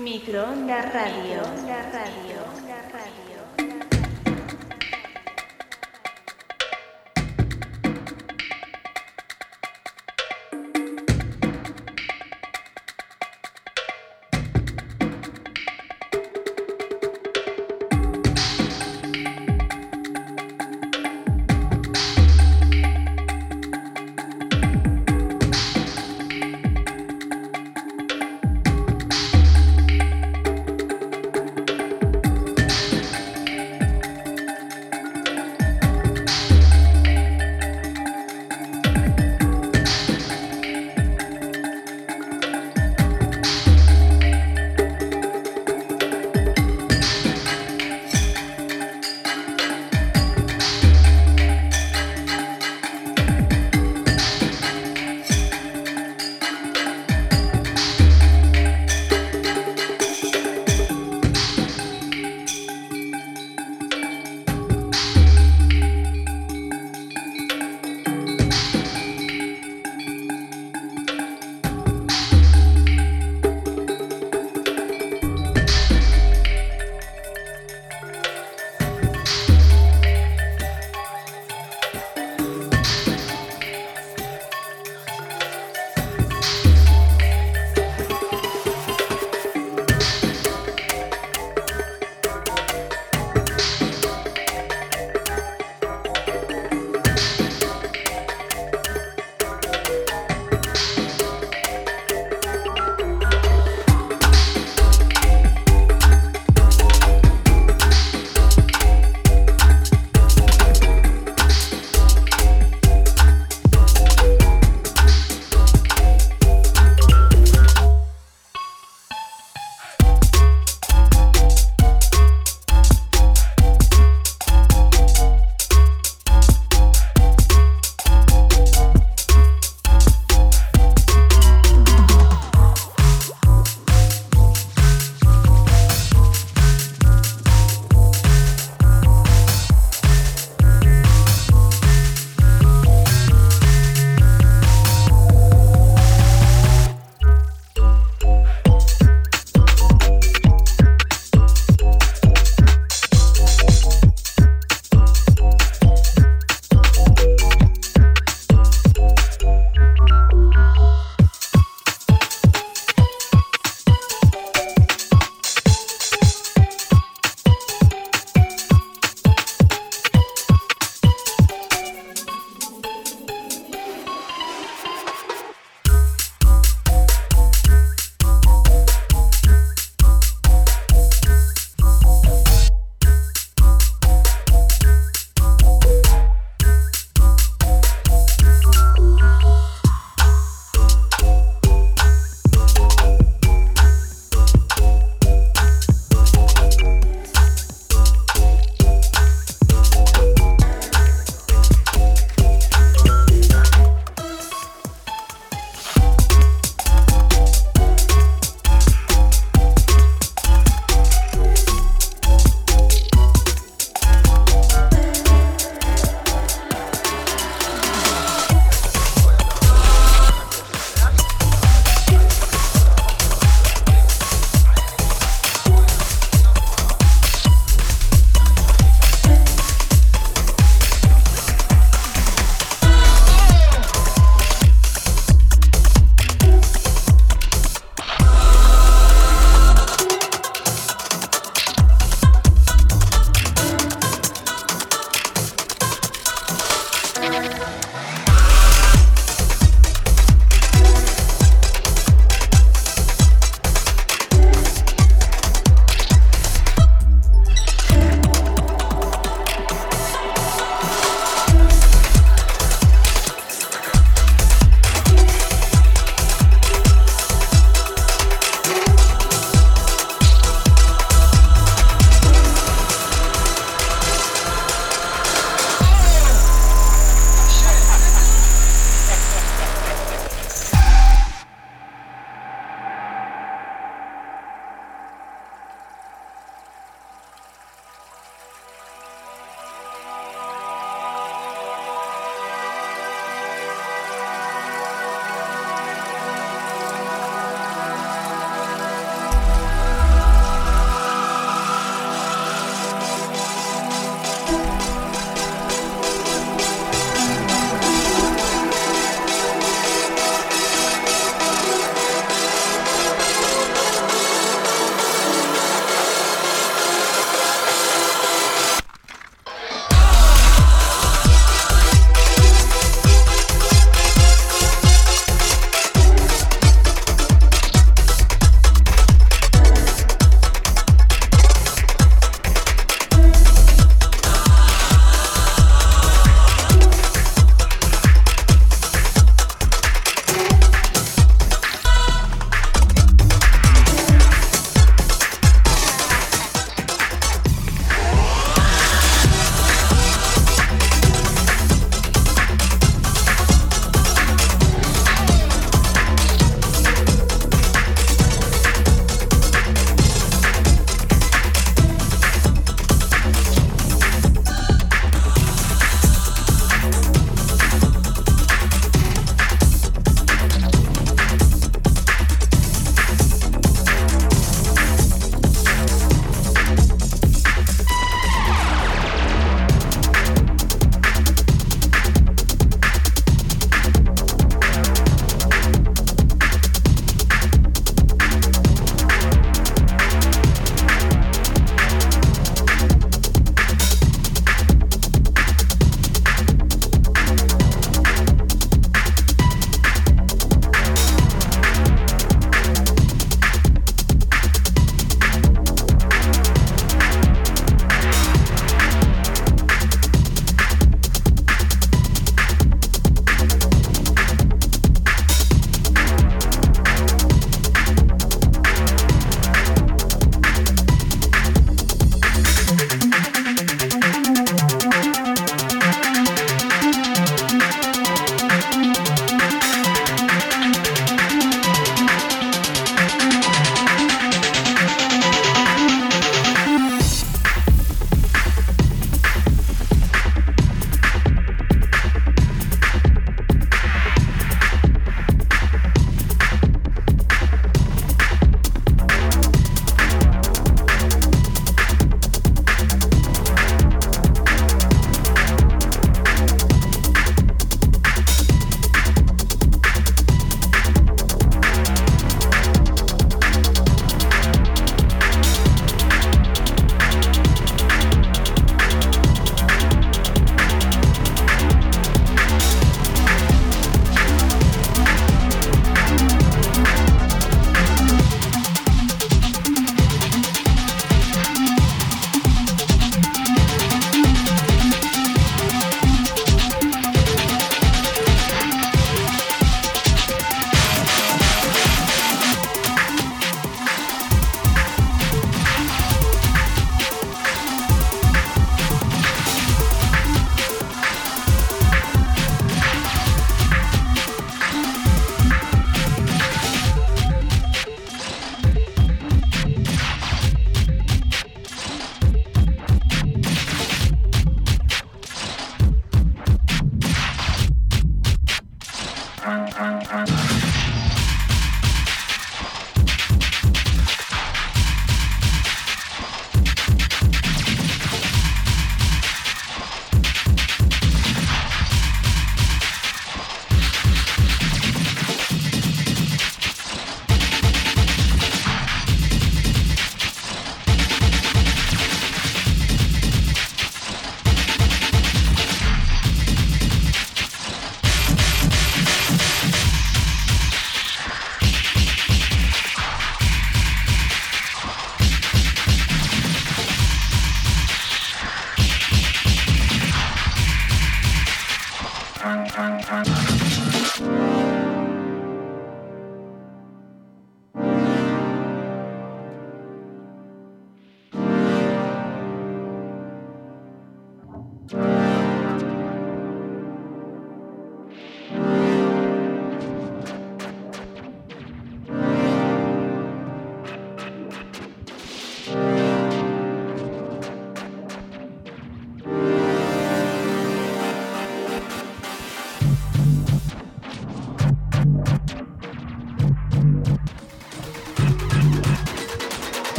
Microondas Radio. Radio. Radio.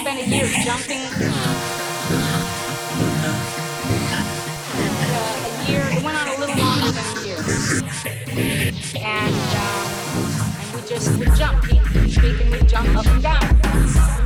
spend a year jumping. Uh, a year, it went on a little longer than a year. And, um, and we just would jump, keep shaking, we jump up and down.